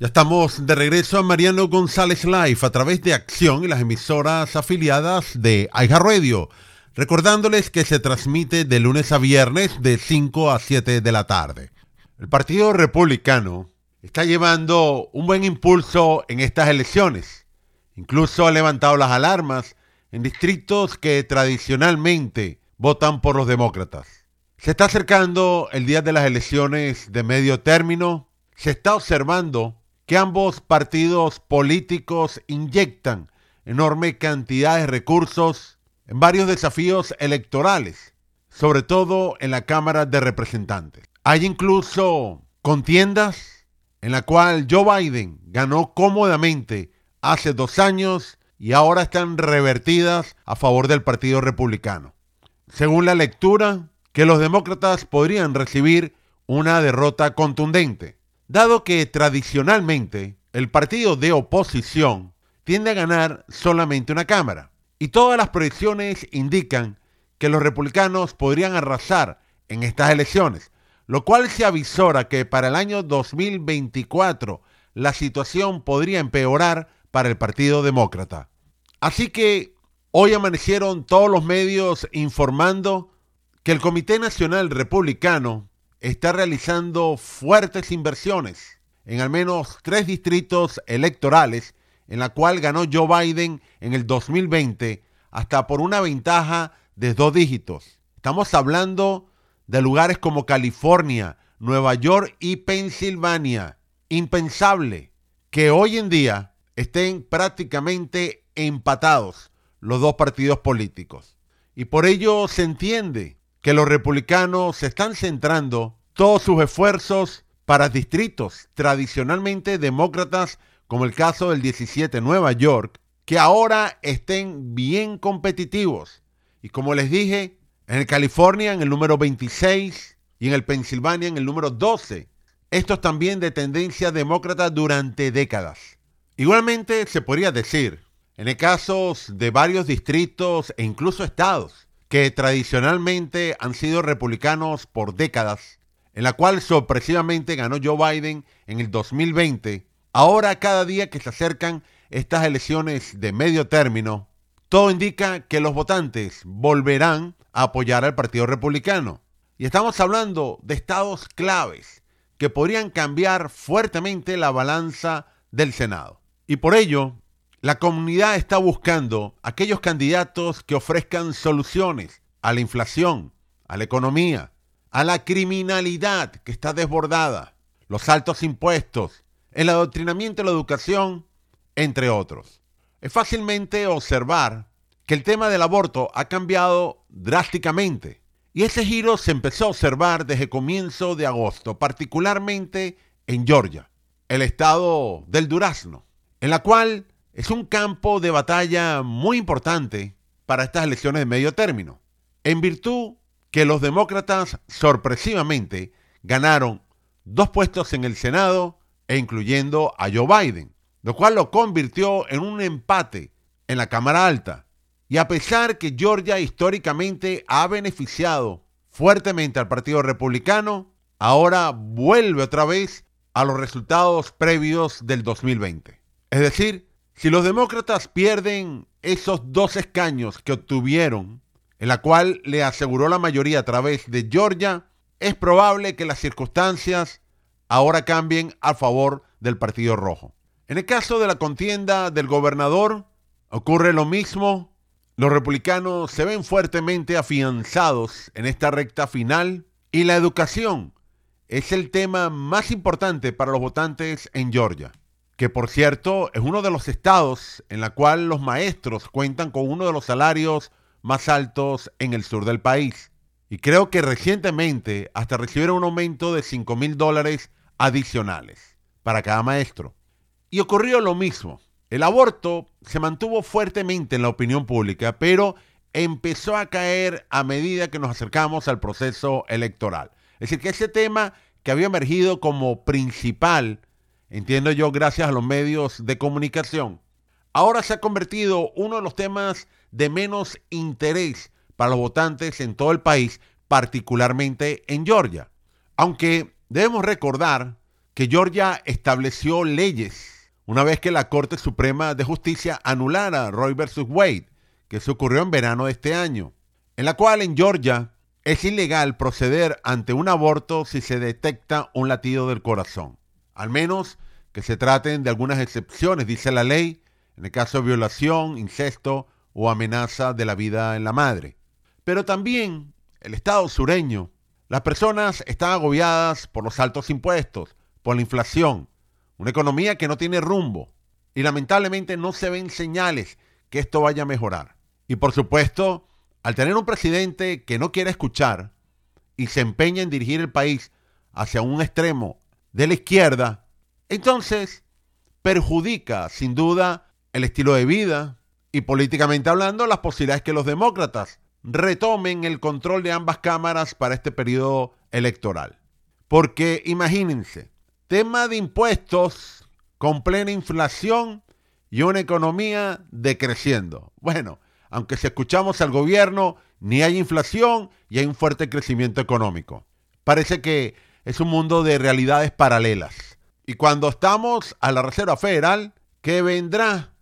Ya estamos de regreso a Mariano González Live a través de Acción y las emisoras afiliadas de Aiga Radio. Recordándoles que se transmite de lunes a viernes de 5 a 7 de la tarde. El Partido Republicano está llevando un buen impulso en estas elecciones. Incluso ha levantado las alarmas en distritos que tradicionalmente votan por los demócratas. Se está acercando el día de las elecciones de medio término. Se está observando que ambos partidos políticos inyectan enorme cantidad de recursos en varios desafíos electorales, sobre todo en la Cámara de Representantes. Hay incluso contiendas en la cual Joe Biden ganó cómodamente hace dos años y ahora están revertidas a favor del Partido Republicano. Según la lectura, que los demócratas podrían recibir una derrota contundente dado que tradicionalmente el partido de oposición tiende a ganar solamente una Cámara. Y todas las proyecciones indican que los republicanos podrían arrasar en estas elecciones, lo cual se avisora que para el año 2024 la situación podría empeorar para el Partido Demócrata. Así que hoy amanecieron todos los medios informando que el Comité Nacional Republicano está realizando fuertes inversiones en al menos tres distritos electorales en la cual ganó Joe Biden en el 2020 hasta por una ventaja de dos dígitos. Estamos hablando de lugares como California, Nueva York y Pensilvania. Impensable que hoy en día estén prácticamente empatados los dos partidos políticos. Y por ello se entiende que los republicanos se están centrando todos sus esfuerzos para distritos tradicionalmente demócratas, como el caso del 17 Nueva York, que ahora estén bien competitivos. Y como les dije, en California en el número 26 y en el Pensilvania en el número 12. Estos también de tendencia demócrata durante décadas. Igualmente se podría decir, en el caso de varios distritos e incluso estados, que tradicionalmente han sido republicanos por décadas, en la cual sorpresivamente ganó Joe Biden en el 2020, ahora cada día que se acercan estas elecciones de medio término, todo indica que los votantes volverán a apoyar al Partido Republicano. Y estamos hablando de estados claves que podrían cambiar fuertemente la balanza del Senado. Y por ello, la comunidad está buscando aquellos candidatos que ofrezcan soluciones a la inflación, a la economía, a la criminalidad que está desbordada, los altos impuestos, el adoctrinamiento de la educación, entre otros. Es fácilmente observar que el tema del aborto ha cambiado drásticamente y ese giro se empezó a observar desde comienzo de agosto, particularmente en Georgia, el estado del Durazno, en la cual es un campo de batalla muy importante para estas elecciones de medio término, en virtud que los demócratas sorpresivamente ganaron dos puestos en el Senado e incluyendo a Joe Biden, lo cual lo convirtió en un empate en la Cámara Alta. Y a pesar que Georgia históricamente ha beneficiado fuertemente al Partido Republicano, ahora vuelve otra vez a los resultados previos del 2020. Es decir, si los demócratas pierden esos dos escaños que obtuvieron, en la cual le aseguró la mayoría a través de Georgia, es probable que las circunstancias ahora cambien a favor del Partido Rojo. En el caso de la contienda del gobernador, ocurre lo mismo. Los republicanos se ven fuertemente afianzados en esta recta final y la educación es el tema más importante para los votantes en Georgia que por cierto es uno de los estados en la cual los maestros cuentan con uno de los salarios más altos en el sur del país. Y creo que recientemente hasta recibieron un aumento de 5 mil dólares adicionales para cada maestro. Y ocurrió lo mismo. El aborto se mantuvo fuertemente en la opinión pública, pero empezó a caer a medida que nos acercamos al proceso electoral. Es decir, que ese tema que había emergido como principal entiendo yo gracias a los medios de comunicación, ahora se ha convertido uno de los temas de menos interés para los votantes en todo el país, particularmente en Georgia. Aunque debemos recordar que Georgia estableció leyes una vez que la Corte Suprema de Justicia anulara Roy versus Wade, que se ocurrió en verano de este año, en la cual en Georgia es ilegal proceder ante un aborto si se detecta un latido del corazón, al menos que se traten de algunas excepciones, dice la ley, en el caso de violación, incesto o amenaza de la vida en la madre. Pero también el Estado sureño, las personas están agobiadas por los altos impuestos, por la inflación, una economía que no tiene rumbo y lamentablemente no se ven señales que esto vaya a mejorar. Y por supuesto, al tener un presidente que no quiere escuchar y se empeña en dirigir el país hacia un extremo de la izquierda, entonces perjudica sin duda el estilo de vida y políticamente hablando las posibilidades que los demócratas retomen el control de ambas cámaras para este periodo electoral. Porque imagínense, tema de impuestos con plena inflación y una economía decreciendo. Bueno, aunque si escuchamos al gobierno, ni hay inflación y hay un fuerte crecimiento económico. Parece que es un mundo de realidades paralelas. Y cuando estamos a la Reserva Federal, que vendrá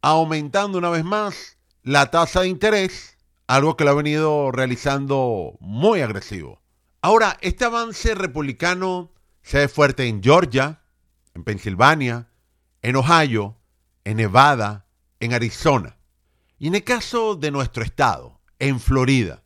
aumentando una vez más la tasa de interés, algo que lo ha venido realizando muy agresivo. Ahora, este avance republicano se ve fuerte en Georgia, en Pensilvania, en Ohio, en Nevada, en Arizona. Y en el caso de nuestro estado, en Florida,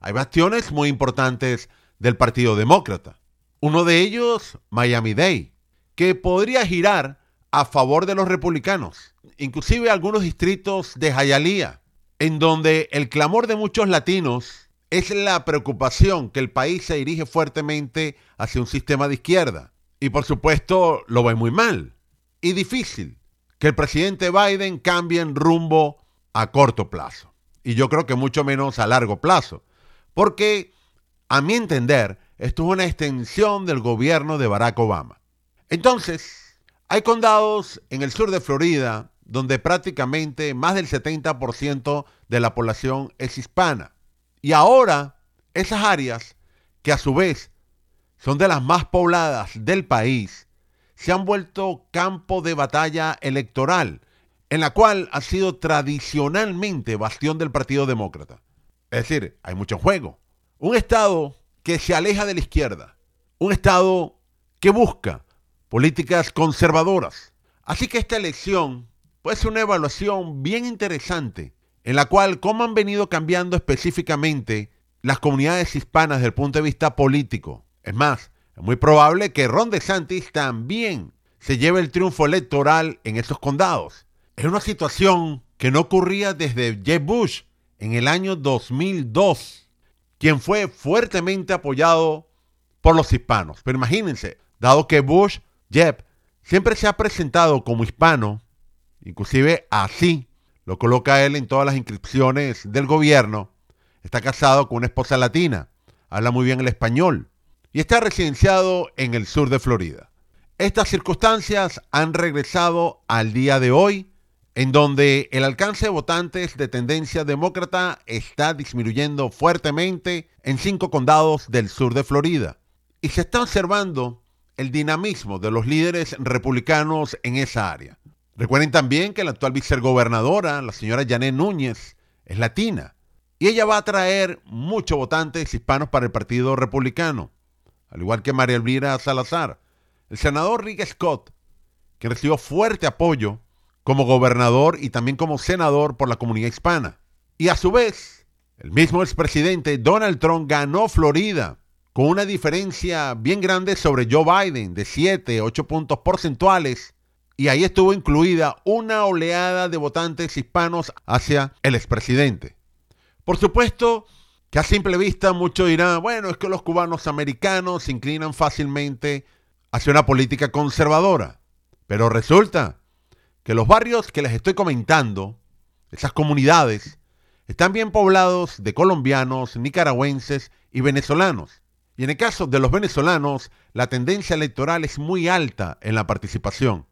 hay bastiones muy importantes del Partido Demócrata. Uno de ellos, Miami-Dade, que podría girar a favor de los republicanos. Inclusive algunos distritos de Hialeah, en donde el clamor de muchos latinos es la preocupación que el país se dirige fuertemente hacia un sistema de izquierda. Y por supuesto lo ve muy mal y difícil que el presidente Biden cambie en rumbo a corto plazo. Y yo creo que mucho menos a largo plazo. Porque, a mi entender, esto es una extensión del gobierno de Barack Obama. Entonces, hay condados en el sur de Florida donde prácticamente más del 70% de la población es hispana. Y ahora esas áreas, que a su vez son de las más pobladas del país, se han vuelto campo de batalla electoral, en la cual ha sido tradicionalmente bastión del Partido Demócrata. Es decir, hay mucho juego. Un Estado que se aleja de la izquierda. Un Estado que busca políticas conservadoras. Así que esta elección puede ser una evaluación bien interesante en la cual cómo han venido cambiando específicamente las comunidades hispanas desde el punto de vista político. Es más, es muy probable que Ron DeSantis también se lleve el triunfo electoral en esos condados. Es una situación que no ocurría desde Jeb Bush en el año 2002, quien fue fuertemente apoyado por los hispanos. Pero imagínense, dado que Bush Jeb siempre se ha presentado como hispano, inclusive así lo coloca él en todas las inscripciones del gobierno. Está casado con una esposa latina, habla muy bien el español y está residenciado en el sur de Florida. Estas circunstancias han regresado al día de hoy, en donde el alcance de votantes de tendencia demócrata está disminuyendo fuertemente en cinco condados del sur de Florida. Y se está observando el dinamismo de los líderes republicanos en esa área. Recuerden también que la actual vicegobernadora, la señora Janet Núñez, es latina y ella va a traer muchos votantes hispanos para el Partido Republicano, al igual que María Elvira Salazar. El senador Rick Scott, que recibió fuerte apoyo como gobernador y también como senador por la comunidad hispana. Y a su vez, el mismo expresidente Donald Trump ganó Florida con una diferencia bien grande sobre Joe Biden de 7, 8 puntos porcentuales. Y ahí estuvo incluida una oleada de votantes hispanos hacia el expresidente. Por supuesto que a simple vista muchos dirán, bueno, es que los cubanos americanos se inclinan fácilmente hacia una política conservadora. Pero resulta que los barrios que les estoy comentando, esas comunidades, están bien poblados de colombianos, nicaragüenses y venezolanos. Y en el caso de los venezolanos, la tendencia electoral es muy alta en la participación.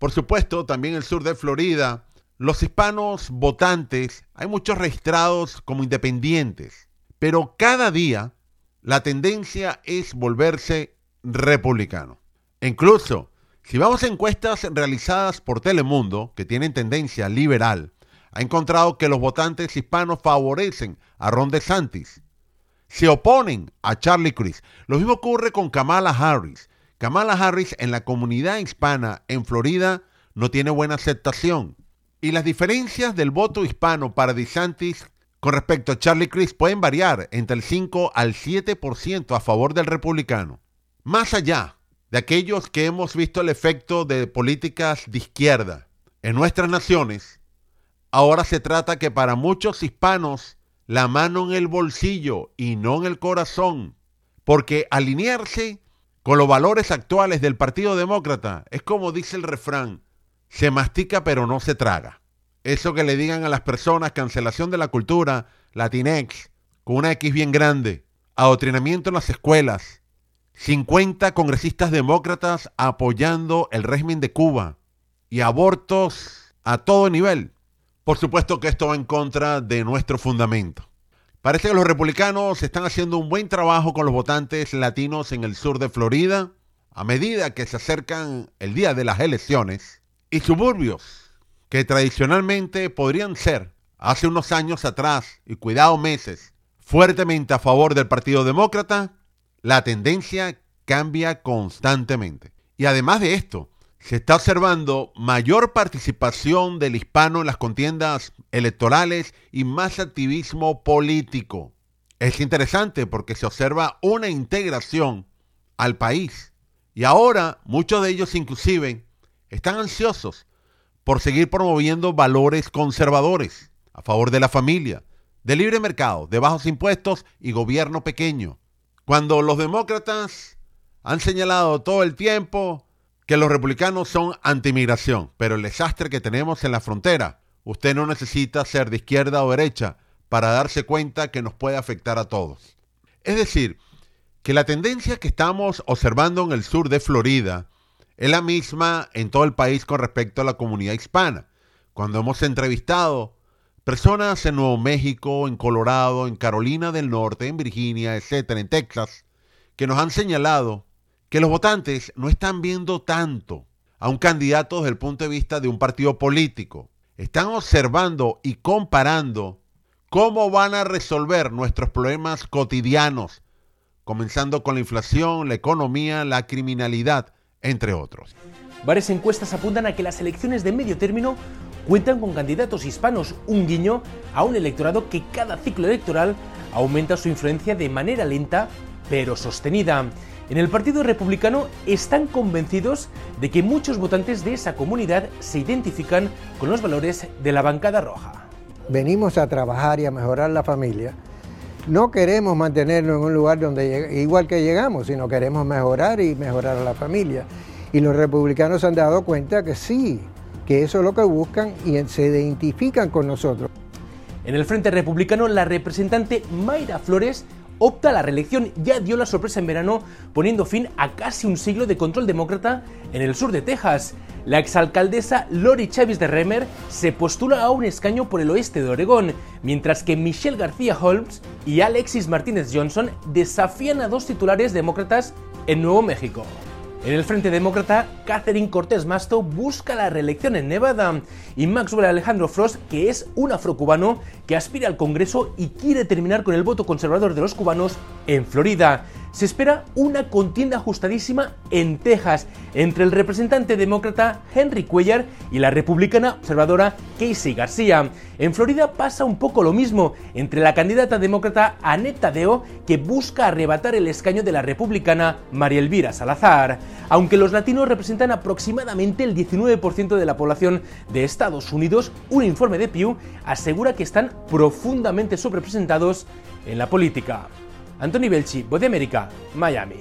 Por supuesto, también el sur de Florida, los hispanos votantes, hay muchos registrados como independientes, pero cada día la tendencia es volverse republicano. Incluso, si vamos a encuestas realizadas por Telemundo, que tienen tendencia liberal, ha encontrado que los votantes hispanos favorecen a Ron DeSantis. Se oponen a Charlie Crist. Lo mismo ocurre con Kamala Harris. Kamala Harris en la comunidad hispana en Florida no tiene buena aceptación. Y las diferencias del voto hispano para DeSantis con respecto a Charlie Crist pueden variar entre el 5 al 7% a favor del republicano. Más allá de aquellos que hemos visto el efecto de políticas de izquierda en nuestras naciones, ahora se trata que para muchos hispanos la mano en el bolsillo y no en el corazón, porque alinearse con los valores actuales del Partido Demócrata es como dice el refrán, se mastica pero no se traga. Eso que le digan a las personas, cancelación de la cultura, Latinex, con una X bien grande, adoctrinamiento en las escuelas, 50 congresistas demócratas apoyando el régimen de Cuba y abortos a todo nivel. Por supuesto que esto va en contra de nuestro fundamento. Parece que los republicanos están haciendo un buen trabajo con los votantes latinos en el sur de Florida a medida que se acercan el día de las elecciones y suburbios que tradicionalmente podrían ser hace unos años atrás y cuidado meses fuertemente a favor del Partido Demócrata, la tendencia cambia constantemente. Y además de esto, se está observando mayor participación del hispano en las contiendas electorales y más activismo político. Es interesante porque se observa una integración al país. Y ahora muchos de ellos inclusive están ansiosos por seguir promoviendo valores conservadores a favor de la familia, de libre mercado, de bajos impuestos y gobierno pequeño. Cuando los demócratas han señalado todo el tiempo que los republicanos son antimigración, pero el desastre que tenemos en la frontera, usted no necesita ser de izquierda o derecha para darse cuenta que nos puede afectar a todos. Es decir, que la tendencia que estamos observando en el sur de Florida es la misma en todo el país con respecto a la comunidad hispana. Cuando hemos entrevistado personas en Nuevo México, en Colorado, en Carolina del Norte, en Virginia, etcétera, en Texas, que nos han señalado que los votantes no están viendo tanto a un candidato desde el punto de vista de un partido político. Están observando y comparando cómo van a resolver nuestros problemas cotidianos, comenzando con la inflación, la economía, la criminalidad, entre otros. Varias encuestas apuntan a que las elecciones de medio término cuentan con candidatos hispanos, un guiño a un electorado que cada ciclo electoral aumenta su influencia de manera lenta pero sostenida. En el Partido Republicano están convencidos de que muchos votantes de esa comunidad se identifican con los valores de la bancada roja. Venimos a trabajar y a mejorar la familia. No queremos mantenernos en un lugar donde igual que llegamos, sino queremos mejorar y mejorar a la familia. Y los republicanos han dado cuenta que sí, que eso es lo que buscan y se identifican con nosotros. En el Frente Republicano, la representante Mayra Flores opta a la reelección ya dio la sorpresa en verano poniendo fin a casi un siglo de control demócrata en el sur de Texas. La exalcaldesa Lori Chávez de Remer se postula a un escaño por el oeste de Oregón, mientras que Michelle García Holmes y Alexis Martínez Johnson desafían a dos titulares demócratas en Nuevo México. En el Frente Demócrata, Catherine Cortés Masto busca la reelección en Nevada y Maxwell Alejandro Frost, que es un afrocubano que aspira al Congreso y quiere terminar con el voto conservador de los cubanos en Florida se espera una contienda ajustadísima en Texas entre el representante demócrata Henry Cuellar y la republicana observadora Casey García. En Florida pasa un poco lo mismo entre la candidata demócrata Annette Tadeo que busca arrebatar el escaño de la republicana María Elvira Salazar. Aunque los latinos representan aproximadamente el 19% de la población de Estados Unidos, un informe de Pew asegura que están profundamente sobrepresentados en la política. Anthony Belchi, Voz de América, Miami.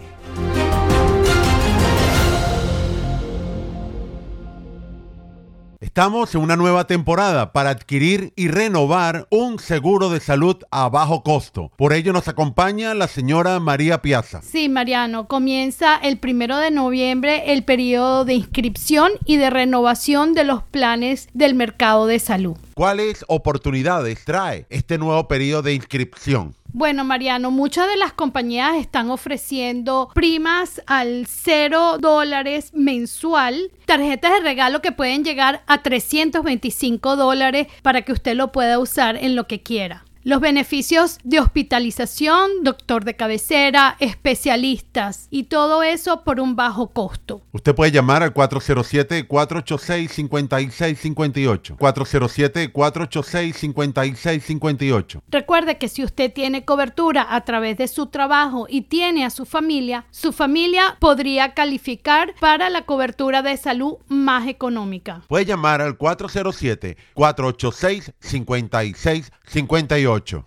Estamos en una nueva temporada para adquirir y renovar un seguro de salud a bajo costo. Por ello nos acompaña la señora María Piazza. Sí, Mariano, comienza el primero de noviembre el periodo de inscripción y de renovación de los planes del mercado de salud. ¿Cuáles oportunidades trae este nuevo periodo de inscripción? Bueno, Mariano, muchas de las compañías están ofreciendo primas al cero dólares mensual, tarjetas de regalo que pueden llegar a 325 dólares para que usted lo pueda usar en lo que quiera. Los beneficios de hospitalización, doctor de cabecera, especialistas y todo eso por un bajo costo. Usted puede llamar al 407-486-5658. 407-486-5658. Recuerde que si usted tiene cobertura a través de su trabajo y tiene a su familia, su familia podría calificar para la cobertura de salud más económica. Puede llamar al 407-486-5658.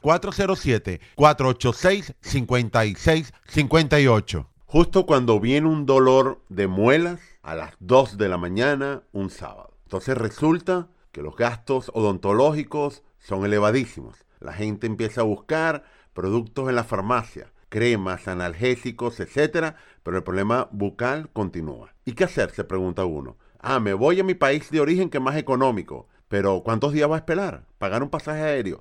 407-486-5658. Justo cuando viene un dolor de muelas a las 2 de la mañana un sábado. Entonces resulta que los gastos odontológicos son elevadísimos. La gente empieza a buscar productos en la farmacia, cremas, analgésicos, etcétera, pero el problema bucal continúa. ¿Y qué hacer? Se pregunta uno. Ah, me voy a mi país de origen que es más económico. Pero ¿cuántos días va a esperar? Pagar un pasaje aéreo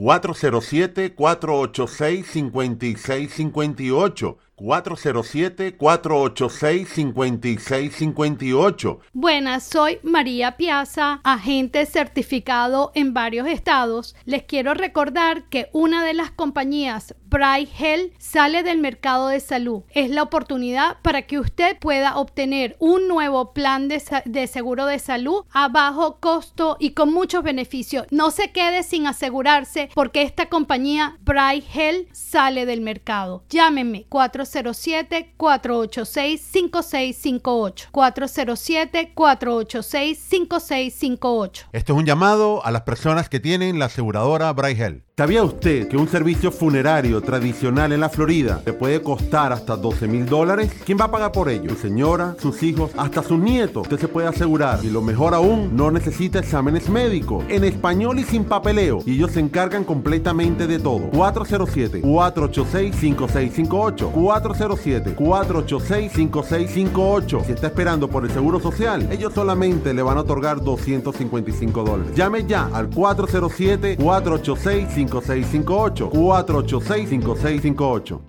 407-486-5658. 407-486-5658. Buenas, soy María Piazza, agente certificado en varios estados. Les quiero recordar que una de las compañías Bright Health sale del mercado de salud. Es la oportunidad para que usted pueda obtener un nuevo plan de, seguro de salud a bajo costo y con muchos beneficios. No se quede sin asegurarse porque esta compañía Bright Health sale del mercado. Llámenme 407-486-5658. 407-486-5658. Esto es un llamado a las personas que tienen la aseguradora Bright Health. ¿Sabía usted que un servicio funerario tradicional en la Florida le puede costar hasta 12 mil dólares? ¿Quién va a pagar por ello? Su señora, sus hijos, hasta sus nietos. Usted se puede asegurar. Y lo mejor aún, no necesita exámenes médicos. En español y sin papeleo. Y ellos se encargan completamente de todo. 407-486-5658. 407-486-5658. Si está esperando por el seguro social, ellos solamente le van a otorgar 255 dólares. Llame ya al 407 486 5658 486 5658